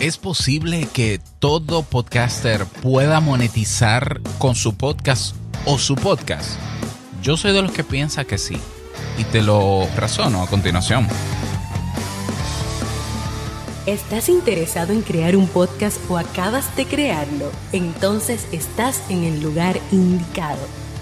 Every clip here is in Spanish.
¿Es posible que todo podcaster pueda monetizar con su podcast o su podcast? Yo soy de los que piensa que sí. Y te lo razono a continuación. ¿Estás interesado en crear un podcast o acabas de crearlo? Entonces estás en el lugar indicado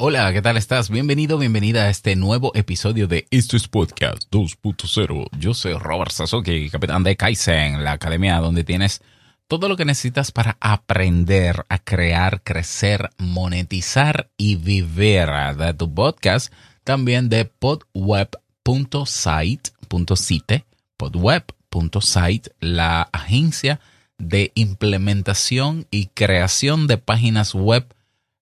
Hola, ¿qué tal estás? Bienvenido, bienvenida a este nuevo episodio de Esto es Podcast 2.0. Yo soy Robert Sasuke, capitán de Kaizen, la academia donde tienes todo lo que necesitas para aprender a crear, crecer, monetizar y vivir de tu podcast. También de podweb.site.site, podweb.site, la agencia de implementación y creación de páginas web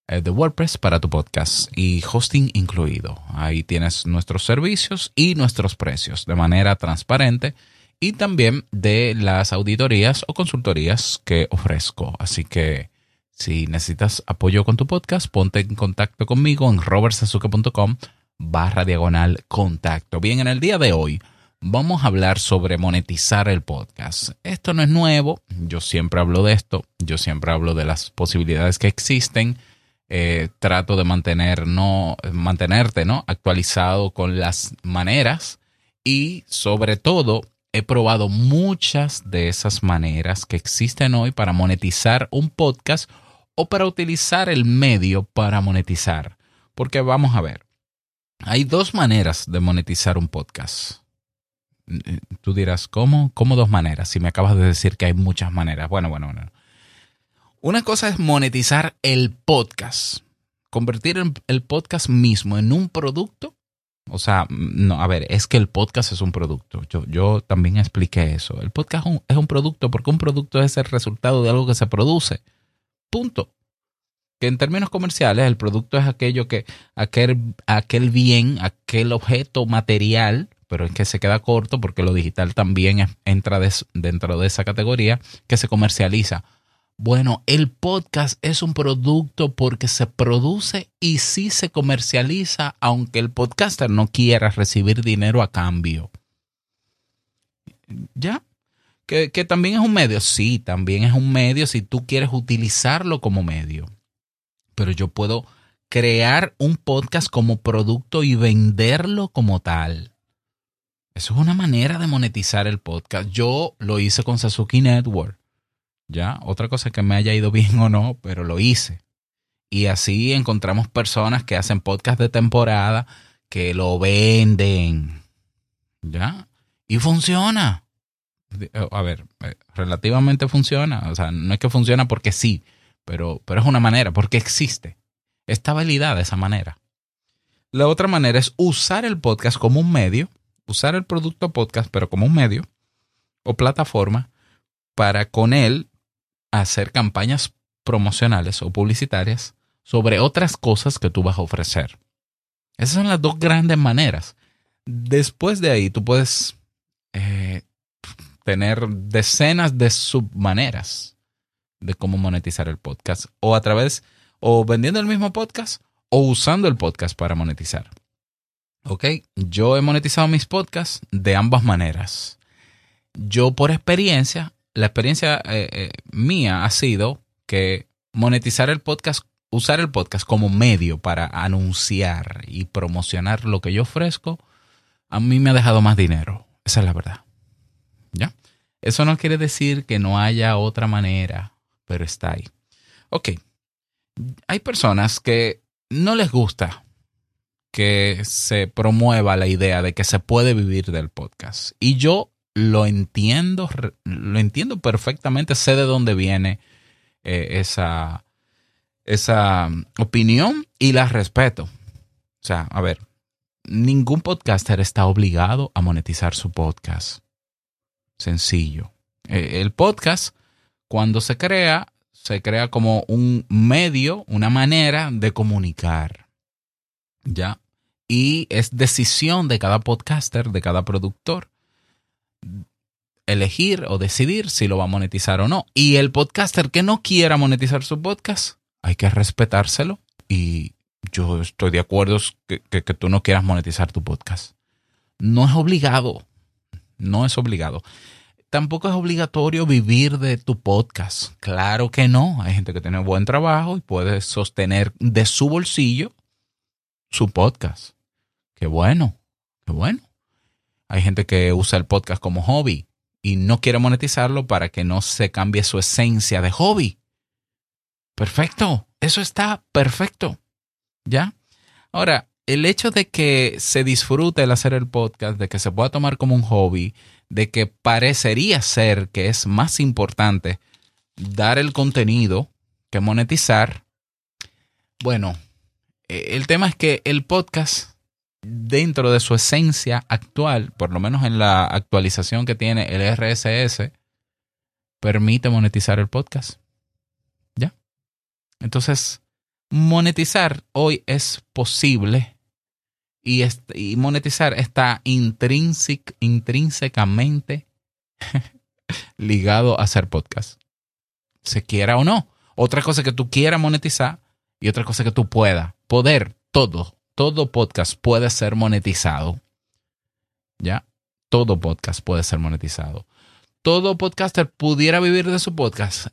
de WordPress para tu podcast y hosting incluido. Ahí tienes nuestros servicios y nuestros precios de manera transparente y también de las auditorías o consultorías que ofrezco. Así que si necesitas apoyo con tu podcast, ponte en contacto conmigo en robertsazuke.com barra diagonal contacto. Bien, en el día de hoy vamos a hablar sobre monetizar el podcast. Esto no es nuevo, yo siempre hablo de esto, yo siempre hablo de las posibilidades que existen eh, trato de mantener, no, mantenerte ¿no? actualizado con las maneras y sobre todo he probado muchas de esas maneras que existen hoy para monetizar un podcast o para utilizar el medio para monetizar. Porque vamos a ver, hay dos maneras de monetizar un podcast. Tú dirás, ¿cómo? ¿Cómo dos maneras? Si me acabas de decir que hay muchas maneras. Bueno, bueno, bueno. Una cosa es monetizar el podcast, convertir el podcast mismo en un producto. O sea, no, a ver, es que el podcast es un producto. Yo, yo también expliqué eso. El podcast es un, es un producto porque un producto es el resultado de algo que se produce. Punto. Que en términos comerciales el producto es aquello que, aquel, aquel bien, aquel objeto material, pero es que se queda corto porque lo digital también entra dentro de esa categoría, que se comercializa bueno, el podcast es un producto porque se produce y sí se comercializa, aunque el podcaster no quiera recibir dinero a cambio. ¿Ya? ¿Que, también es un medio. Sí, también es un medio si tú quieres utilizarlo como medio. Pero yo puedo crear un podcast como producto y venderlo como tal. Eso es una manera de monetizar el podcast. Yo lo hice con Sasuke Network. ¿Ya? Otra cosa es que me haya ido bien o no, pero lo hice. Y así encontramos personas que hacen podcast de temporada, que lo venden, ¿ya? Y funciona. A ver, eh, relativamente funciona. O sea, no es que funciona porque sí, pero, pero es una manera, porque existe. Está validada esa manera. La otra manera es usar el podcast como un medio, usar el producto podcast, pero como un medio o plataforma para con él hacer campañas promocionales o publicitarias sobre otras cosas que tú vas a ofrecer. Esas son las dos grandes maneras. Después de ahí tú puedes eh, tener decenas de submaneras de cómo monetizar el podcast o a través o vendiendo el mismo podcast o usando el podcast para monetizar. Ok, yo he monetizado mis podcasts de ambas maneras. Yo por experiencia la experiencia eh, eh, mía ha sido que monetizar el podcast, usar el podcast como medio para anunciar y promocionar lo que yo ofrezco, a mí me ha dejado más dinero. Esa es la verdad. ¿Ya? Eso no quiere decir que no haya otra manera, pero está ahí. Ok. Hay personas que no les gusta que se promueva la idea de que se puede vivir del podcast. Y yo lo entiendo, lo entiendo perfectamente, sé de dónde viene eh, esa, esa opinión y la respeto. O sea, a ver, ningún podcaster está obligado a monetizar su podcast. Sencillo. Eh, el podcast, cuando se crea, se crea como un medio, una manera de comunicar. ¿Ya? Y es decisión de cada podcaster, de cada productor, elegir o decidir si lo va a monetizar o no. Y el podcaster que no quiera monetizar su podcast, hay que respetárselo. Y yo estoy de acuerdo que, que, tú no quieras monetizar tu podcast. No es obligado. No es obligado tampoco es obligatorio vivir de tu podcast. Claro que no. Hay gente que tiene buen trabajo y puede sostener de su bolsillo su podcast. Qué bueno, qué bueno. Hay gente que usa el podcast como hobby y no quiere monetizarlo para que no se cambie su esencia de hobby. Perfecto, eso está perfecto. ¿Ya? Ahora, el hecho de que se disfrute el hacer el podcast, de que se pueda tomar como un hobby, de que parecería ser que es más importante dar el contenido que monetizar, bueno, e, el tema es que el podcast, dentro de su esencia actual, por lo menos en la actualización que tiene el RSS, permite monetizar el podcast. ¿Ya? Entonces, monetizar hoy es posible y, monetizar está intrínsecamente ligado a hacer podcast. Se quiera o no. Otra cosa que tú quieras monetizar y otra cosa que tú puedas. Poder, todo, todo podcast puede ser monetizado. ¿Ya? Todo podcast puede ser monetizado. Todo podcaster pudiera vivir de su podcast,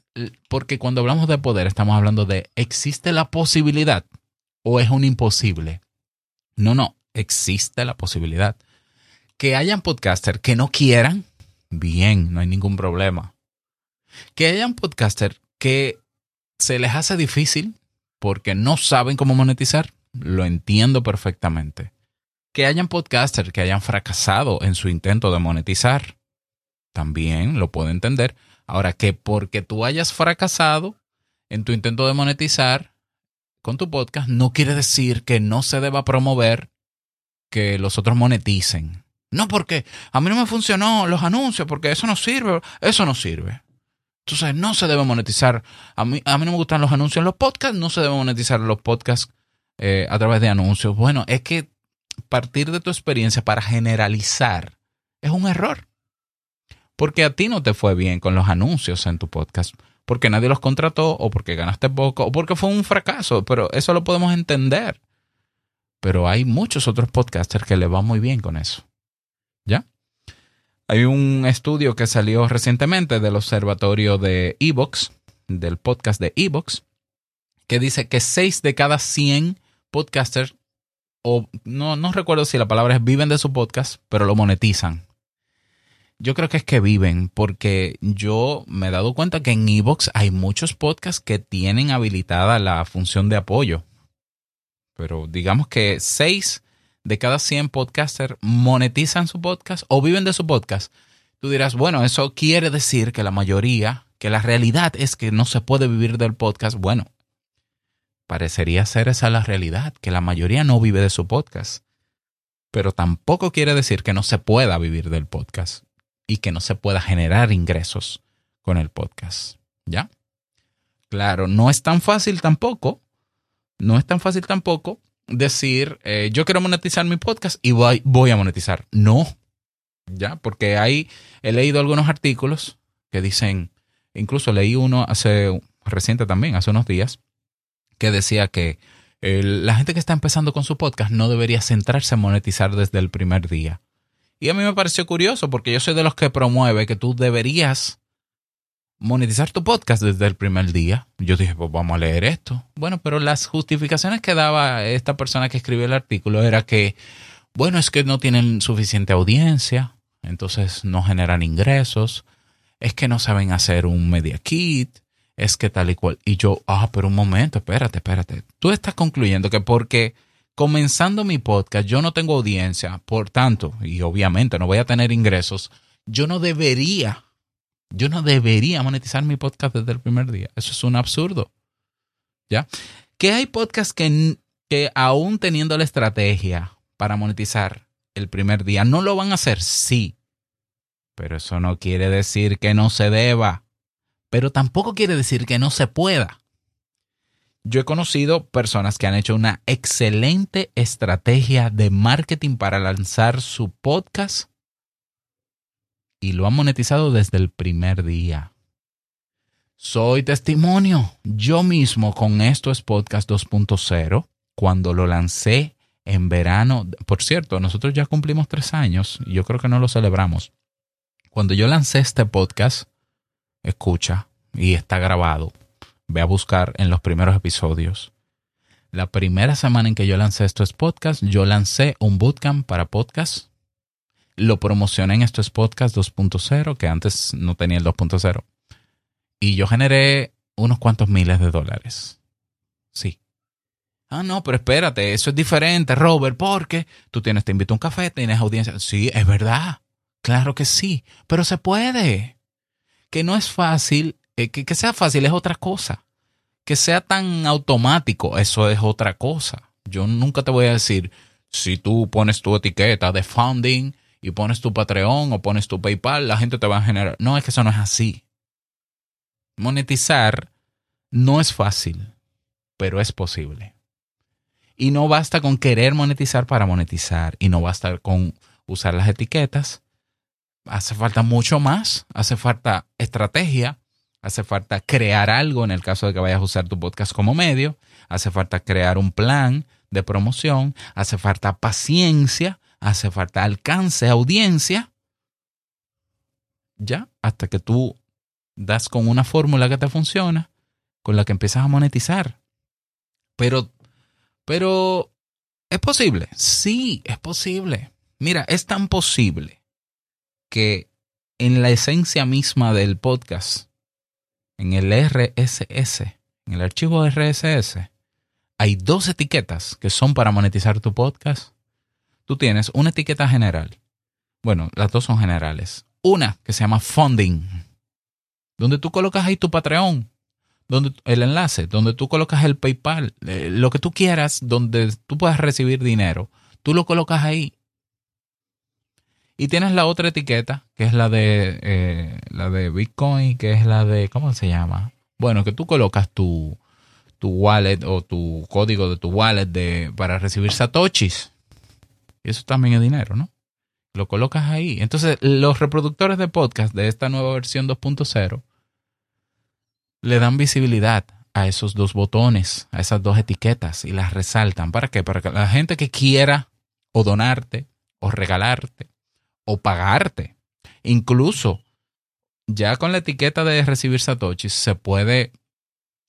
porque cuando hablamos de poder estamos hablando de ¿existe la posibilidad o es un imposible? No, no, existe la posibilidad. Que hayan podcasters que no quieran, bien, no hay ningún problema. Que hayan podcasters que se les hace difícil porque no saben cómo monetizar, lo entiendo perfectamente. Que hayan podcasters que hayan fracasado en su intento de monetizar, también lo puedo entender. Ahora, que porque tú hayas fracasado en tu intento de monetizar con tu podcast, no quiere decir que no se deba promover que los otros moneticen. No, porque a mí no me funcionó los anuncios, porque eso no sirve. Eso no sirve. Entonces, no se debe monetizar. A mí, a mí no me gustan los anuncios en los podcasts, no se debe monetizar los podcasts eh, a través de anuncios. Bueno, es que partir de tu experiencia para generalizar es un error. Porque a ti no te fue bien con los anuncios en tu podcast, porque nadie los contrató, o porque ganaste poco, o porque fue un fracaso, pero eso lo podemos entender pero hay muchos otros podcasters que le va muy bien con eso. ¿Ya? Hay un estudio que salió recientemente del observatorio de Evox, del podcast de Evox, que dice que 6 de cada 100 podcasters, o no, no recuerdo si la palabra es viven de su podcast, pero lo monetizan. Yo creo que es que viven, porque yo me he dado cuenta que en Evox hay muchos podcasts que tienen habilitada la función de apoyo pero digamos que 6 de cada 100 podcasters monetizan su podcast o viven de su podcast. Tú dirás, bueno, eso quiere decir que la mayoría, que la realidad es que no se puede vivir del podcast. Bueno, parecería ser esa la realidad, que la mayoría no vive de su podcast. Pero tampoco quiere decir que no se pueda vivir del podcast y que no se pueda generar ingresos con el podcast. ¿Ya? Claro, no es tan fácil tampoco no es tan fácil tampoco decir, eh, yo quiero monetizar mi podcast y voy, voy a monetizar. No, ya, porque ahí he leído algunos artículos que dicen, incluso leí uno hace reciente también, hace unos días, que decía que la gente que está empezando con su podcast no debería centrarse en monetizar desde el primer día. Y a mí me pareció curioso porque yo soy de los que promueve que tú deberías monetizar tu podcast desde el primer día. Yo dije, pues vamos a leer esto. Bueno, pero las justificaciones que daba esta persona que escribió el artículo era que, bueno, es que no tienen suficiente audiencia, entonces no generan ingresos, es que no saben hacer un media kit, es que tal y cual. Y yo, ah, pero un momento, espérate, espérate. Tú estás concluyendo que porque comenzando mi podcast yo no tengo audiencia, por tanto, y obviamente no voy a tener ingresos, yo no debería yo no debería monetizar mi podcast desde el primer día. Eso es un absurdo. ¿Ya? Que hay podcasts que, que aún teniendo la estrategia para monetizar el primer día, no lo van a hacer, sí. Pero eso no quiere decir que no se deba. Pero tampoco quiere decir que no se pueda. Yo he conocido personas que han hecho una excelente estrategia de marketing para lanzar su podcast y lo han monetizado desde el primer día. Soy testimonio. Yo mismo con esto es Podcast 2.0, cuando lo lancé en verano, por cierto, nosotros ya cumplimos tres años y yo creo que no lo celebramos. Cuando yo lancé este podcast, escucha, y está grabado, ve a buscar en los primeros episodios. La primera semana en que yo lancé estos podcast, yo lancé un bootcamp para podcast. Lo promocioné en estos podcast 2.0, que antes no tenía el 2.0. Y yo generé unos cuantos miles de dólares. Sí. Ah, no, pero espérate, eso es diferente, Robert, porque tú tienes, te invito a un café, tienes audiencia. Sí, es verdad. Claro que sí, pero se puede. Que no es fácil eh, que, sea fácil es otra cosa. Que sea tan automático, eso es otra cosa. Yo nunca te voy a decir, si tú pones tu etiqueta de funding y pones tu Patreon o pones tu PayPal, la gente te va a generar. No, es que eso no es así. Monetizar no es fácil, pero es posible. Y no basta con querer monetizar para monetizar. Y no basta con usar las etiquetas. Hace falta mucho más. Hace falta estrategia. Hace falta crear algo en el caso de que vayas a usar tu podcast como medio. Hace falta crear un plan de promoción. Hace falta paciencia. Hace falta alcance, audiencia. Ya, hasta que tú das con una fórmula que te funciona, con la que empiezas a monetizar. Pero, pero, ¿es posible? Sí, es posible. Mira, es tan posible que en la esencia misma del podcast en el RSS, en el archivo RSS, hay dos etiquetas que son para monetizar tu podcast. Tú tienes una etiqueta general. Bueno, las dos son generales. Una que se llama funding, donde tú colocas ahí tu Patreon, donde el enlace, donde tú colocas el PayPal, eh, lo que tú quieras, donde tú puedas recibir dinero, tú lo colocas ahí y tienes la otra etiqueta, que es la de, eh, la de Bitcoin, que es la de, ¿cómo se llama? Bueno, que tú colocas tu, tu wallet o tu código de tu wallet de, para recibir satoshis. Y eso también es dinero, ¿no? Lo colocas ahí. Entonces, los reproductores de podcast de esta nueva versión 2.0 le dan visibilidad a esos dos botones, a esas dos etiquetas y las resaltan. ¿Para qué? Para que la gente que quiera o donarte o regalarte o pagarte. Incluso ya con la etiqueta de recibir satoshis se puede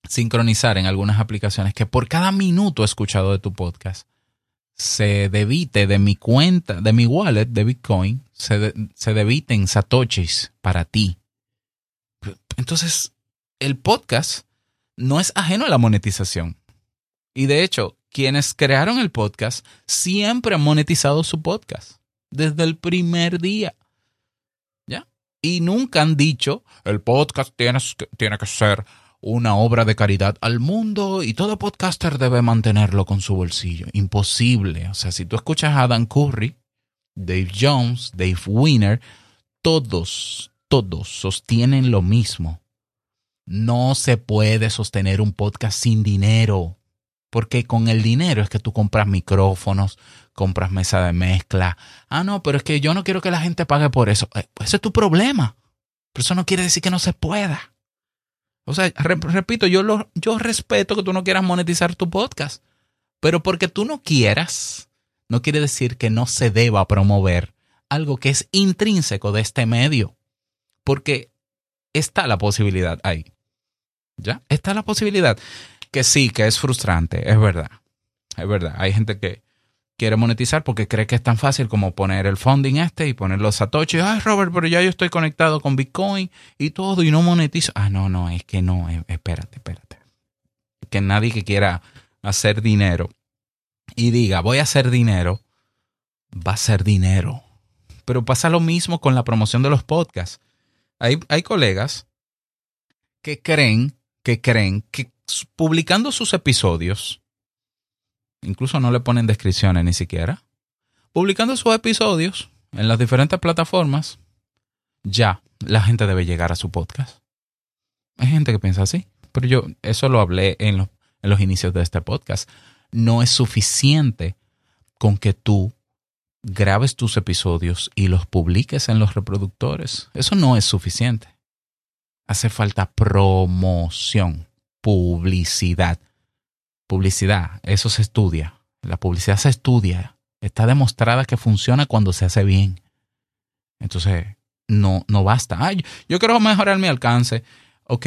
sincronizar en algunas aplicaciones que por cada minuto escuchado de tu podcast se debite de mi cuenta, de mi wallet de Bitcoin, se, se debiten satoshis para ti. Entonces, el podcast no es ajeno a la monetización. Y de hecho, quienes crearon el podcast siempre han monetizado su podcast desde el primer día. ¿Ya? Y nunca han dicho, el podcast tiene, tiene que ser una obra de caridad al mundo y todo podcaster debe mantenerlo con su bolsillo. Imposible. O sea, si tú escuchas a Dan Curry, Dave Jones, Dave Winner, todos, todos sostienen lo mismo. No se puede sostener un podcast sin dinero, porque con el dinero es que tú compras micrófonos, compras mesa de mezcla. Ah, no, pero es que yo no quiero que la gente pague por eso. Eh, ese es tu problema. Pero eso no quiere decir que no se pueda. O sea, repito, yo, lo, yo respeto que tú no quieras monetizar tu podcast. Pero porque tú no quieras, no quiere decir que no se deba promover algo que es intrínseco de este medio. Porque está la posibilidad ahí. ¿Ya? Está la posibilidad. Que sí, que es frustrante, es verdad. Es verdad. Hay gente que, quiere monetizar porque cree que es tan fácil como poner el funding este y poner los satoshi. Ay, Robert, pero ya yo estoy conectado con Bitcoin y todo y no monetizo. Ah, no, no, es que no, eh, espérate, espérate. Que nadie que quiera hacer dinero y diga, voy a hacer dinero, va a ser dinero. Pero pasa lo mismo con la promoción de los podcasts. Hay, hay colegas que creen, que creen que publicando sus episodios, incluso no le ponen descripciones ni siquiera, publicando sus episodios en las diferentes plataformas, ya la gente debe llegar a su podcast. Hay gente que piensa así, pero yo eso lo hablé en los, inicios de este podcast. No es suficiente con que tú grabes tus episodios y los publiques en los reproductores. Eso no es suficiente. Hace falta promoción, publicidad. Publicidad, eso se estudia. La publicidad se estudia. Está demostrada que funciona cuando se hace bien. Entonces, no, no basta. Ay, yo quiero mejorar mi alcance. Ok,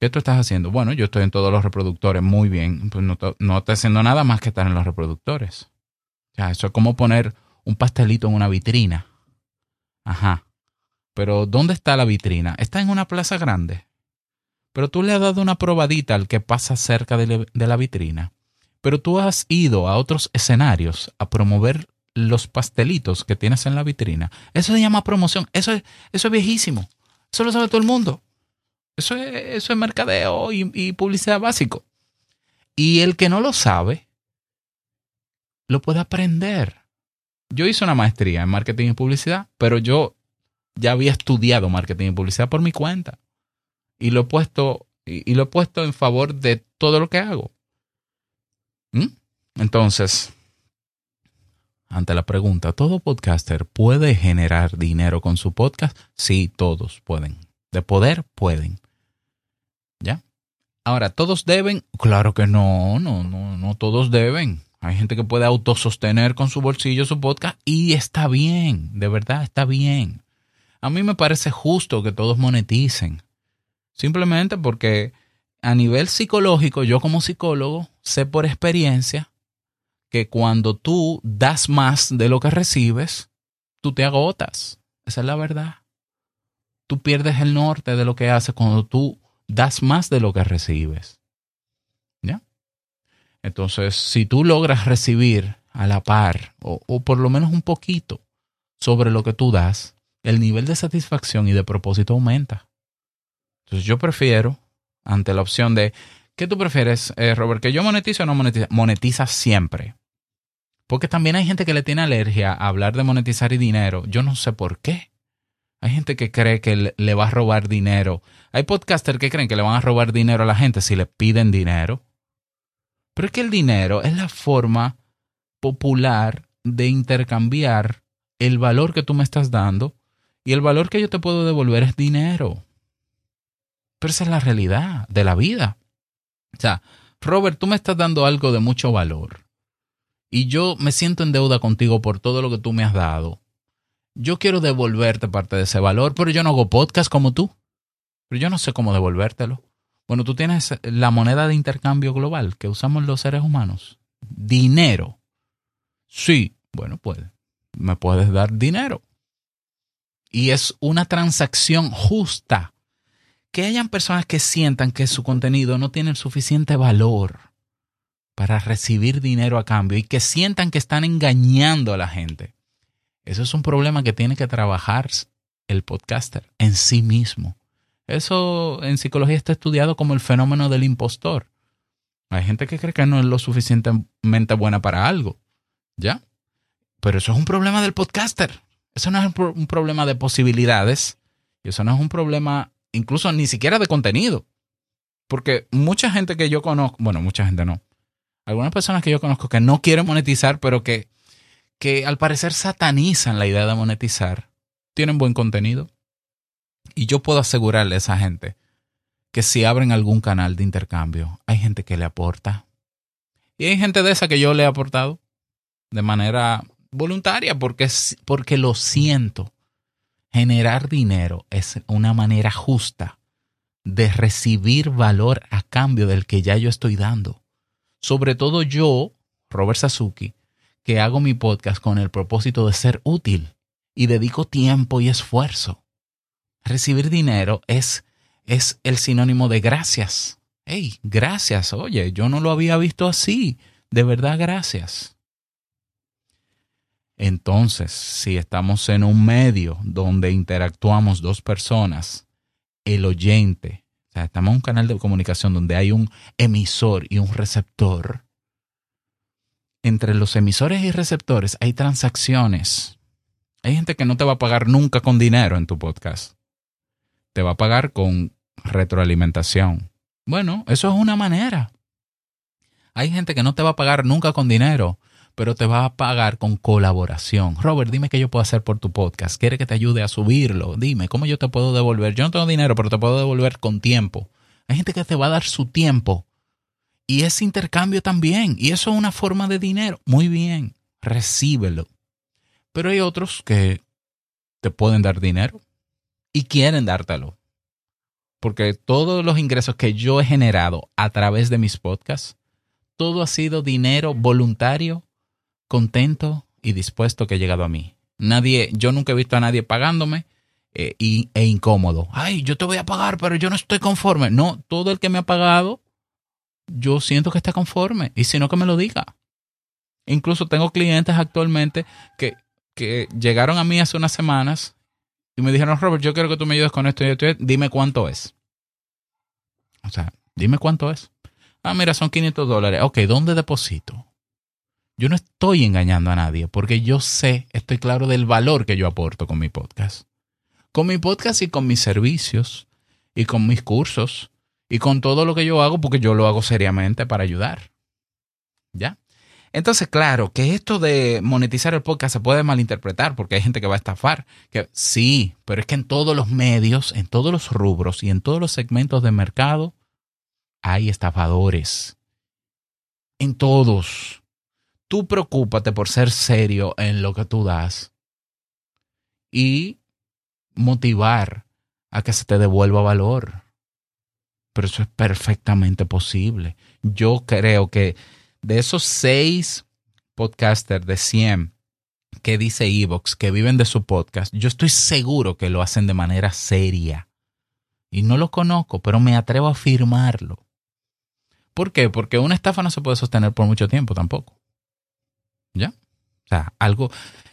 ¿qué tú estás haciendo? Bueno, yo estoy en todos los reproductores, muy bien. Pues no, no estoy haciendo nada más que estar en los reproductores. Ya, eso es como poner un pastelito en una vitrina. Ajá. Pero ¿dónde está la vitrina? Está en una plaza grande. Pero tú le has dado una probadita al que pasa cerca de, la vitrina. Pero tú has ido a otros escenarios a promover los pastelitos que tienes en la vitrina. Eso se llama promoción. Eso es, eso es viejísimo. Eso lo sabe todo el mundo. Eso es, eso es mercadeo y, y publicidad básico. Y el que no lo sabe, lo puede aprender yo hice una maestría en marketing y publicidad, pero yo ya había estudiado marketing y publicidad por mi cuenta. Y lo he puesto, y, lo he puesto en favor de todo lo que hago. ¿Mm? Entonces, ante la pregunta, ¿todo podcaster puede generar dinero con su podcast? Sí, todos pueden. De poder, pueden. ¿Ya? Ahora, ¿todos deben? Claro que no, no, no, no todos deben. Hay gente que puede autosostener con su bolsillo su podcast y está bien, de verdad está bien. A mí me parece justo que todos moneticen. Simplemente porque a nivel psicológico, yo como psicólogo sé por experiencia que cuando tú das más de lo que recibes, tú te agotas. Esa es la verdad. Tú pierdes el norte de lo que haces cuando tú das más de lo que recibes. Entonces, si tú logras recibir a la par o, por lo menos un poquito sobre lo que tú das, el nivel de satisfacción y de propósito aumenta. Entonces yo prefiero, ante la opción de, ¿qué tú prefieres, eh, Robert? ¿Que yo monetice o no monetice? Monetiza siempre. Porque también hay gente que le tiene alergia a hablar de monetizar y dinero. Yo no sé por qué. Hay gente que cree que le va a robar dinero. Hay podcasters que creen que le van a robar dinero a la gente si le piden dinero. Pero es que el dinero es la forma popular de intercambiar el valor que tú me estás dando y el valor que yo te puedo devolver es dinero. Esa es la realidad de la vida. O sea, Robert, tú me estás dando algo de mucho valor y yo me siento en deuda contigo por todo lo que tú me has dado. Yo quiero devolverte parte de ese valor, pero yo no hago podcast como tú. Pero yo no sé cómo devolvértelo. Bueno, tú tienes la moneda de intercambio global que usamos los seres humanos. Dinero. Sí, bueno, pues me puedes dar dinero. Y es una transacción justa. Que hayan personas que sientan que su contenido no tiene el suficiente valor para recibir dinero a cambio y que sientan que están engañando a la gente. Eso es un problema que tiene que trabajar el podcaster en sí mismo. Eso en psicología está estudiado como el fenómeno del impostor. Hay gente que cree que no es lo suficientemente buena para algo. ¿Ya? Pero eso es un problema del podcaster. Eso no es un problema de posibilidades. Y eso no es un problema incluso ni siquiera de contenido. Porque mucha gente que yo conozco, bueno, mucha gente no. Algunas personas que yo conozco que no quieren monetizar, pero que, que al parecer satanizan la idea de monetizar, tienen buen contenido, y yo puedo asegurarle a esa gente que si abren algún canal de intercambio, hay gente que le aporta. Y hay gente de esa que yo le he aportado de manera voluntaria porque, porque lo siento. Generar dinero es una manera justa de recibir valor a cambio del que ya yo estoy dando. Sobre todo yo, Robert Sasuki, que hago mi podcast con el propósito de ser útil y dedico tiempo y esfuerzo recibir dinero es, es el sinónimo de gracias. Hey, gracias. Oye, yo no lo había visto así. De verdad, gracias. Entonces, si estamos en un medio donde interactuamos dos personas, el oyente, o sea, estamos en un canal de comunicación donde hay un emisor y un receptor, entre los emisores y receptores hay transacciones. Hay gente que no te va a pagar nunca con dinero en tu podcast te va a pagar con retroalimentación. Bueno, eso es una manera. Hay gente que no te va a pagar nunca con dinero, pero te va a pagar con colaboración. Robert, dime qué yo puedo hacer por tu podcast. ¿Quiere que te ayude a subirlo? Dime, ¿cómo yo te puedo devolver? Yo no tengo dinero, pero te puedo devolver con tiempo. Hay gente que te va a dar su tiempo. Y ese intercambio también. Y eso es una forma de dinero. Muy bien, recíbelo. Pero hay otros que te pueden dar dinero y quieren dártelo. Porque todos los ingresos que yo he generado a través de mis podcasts, todo ha sido dinero voluntario contento y dispuesto que ha llegado a mí. Nadie, yo nunca he visto a nadie pagándome eh, y, e incómodo. Ay, yo te voy a pagar, pero yo no estoy conforme. No, todo el que me ha pagado, yo siento que está conforme. Y si no, que me lo diga. Incluso tengo clientes actualmente que, que llegaron a mí hace unas semanas y me dijeron, Robert, yo quiero que tú me ayudes con esto y esto. Dime cuánto es. O sea, dime cuánto es. Ah, mira, son 500 dólares. Ok, ¿dónde deposito? Yo no estoy engañando a nadie porque yo sé, estoy claro del valor que yo aporto con mi podcast. Con mi podcast y con mis servicios y con mis cursos y con todo lo que yo hago porque yo lo hago seriamente para ayudar. ¿Ya? Entonces, claro, que esto de monetizar el podcast se puede malinterpretar porque hay gente que va a estafar. Que, sí, pero es que en todos los medios, en todos los rubros y en todos los segmentos de mercado hay estafadores. En todos tú preocúpate por ser serio en lo que tú das y motivar a que se te devuelva valor. Pero eso es perfectamente posible. Yo creo que de esos seis podcasters de 100 que dice Evox que viven de su podcast, yo estoy seguro que lo hacen de manera seria. Y no lo conozco, pero me atrevo a afirmarlo. ¿Por qué? Porque una estafa no se puede sostener por mucho tiempo tampoco. ¿Ya? O sea, algo,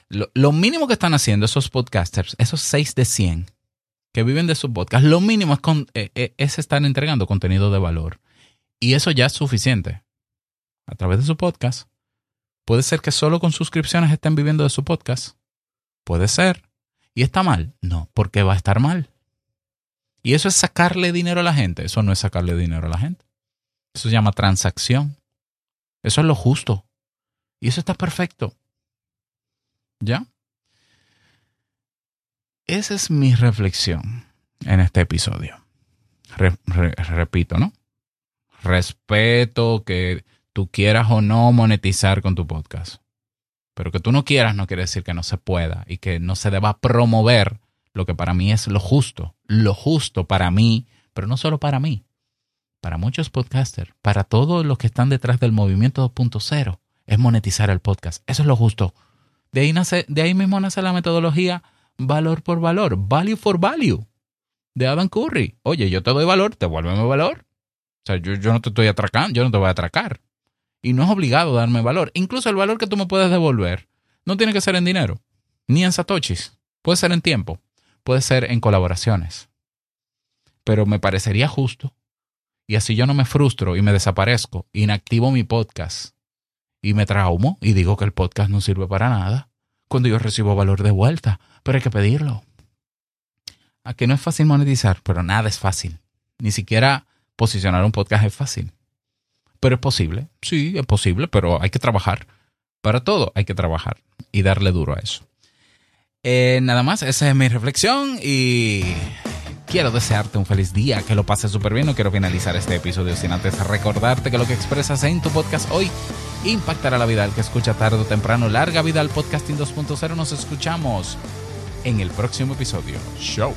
lo, mínimo que están haciendo esos podcasters, esos 6 de 100 que viven de su podcast, lo mínimo es, con, eh, eh, es estar entregando contenido de valor. Y eso ya es suficiente. A través de su podcast. Puede ser que solo con suscripciones estén viviendo de su podcast. Puede ser. ¿Y está mal? No, porque va a estar mal. Y eso es sacarle dinero a la gente. Eso no es sacarle dinero a la gente. Eso se llama transacción. Eso es lo justo. Y eso está perfecto. ¿Ya? Esa es mi reflexión en este episodio. repito, ¿no? Respeto que tú quieras o no monetizar con tu podcast. Pero que tú no quieras no quiere decir que no se pueda y que no se deba promover lo que para mí es lo justo. Lo justo para mí, pero no solo para mí. Para muchos podcasters, para todos los que están detrás del movimiento 2.0 es monetizar el podcast. Eso es lo justo. De ahí, nace, de ahí mismo nace la metodología valor por valor, value for value, de Adam Curry. Oye, yo te doy valor, te vuelve valor. O sea, yo, no te estoy atracando, yo no te voy a atracar. Y no es obligado darme valor. Incluso el valor que tú me puedes devolver no tiene que ser en dinero, ni en satoshis. Puede ser en tiempo, puede ser en colaboraciones. Pero me parecería justo. Y así yo no me frustro y me desaparezco, inactivo mi podcast y me traumo y digo que el podcast no sirve para nada cuando yo recibo valor de vuelta, pero hay que pedirlo. A que no es fácil monetizar, pero nada es fácil. Ni siquiera posicionar un podcast es fácil. Pero es posible, sí, es posible, pero hay que trabajar. Para todo hay que trabajar y darle duro a eso. Eh, nada más, esa es mi reflexión y quiero desearte un feliz día, que lo pases súper bien. No quiero finalizar este episodio sin antes recordarte que lo que expresas en tu podcast hoy impactará la vida del que escucha tarde o temprano. Larga vida al podcasting 2.0. Nos escuchamos en el próximo episodio. Show.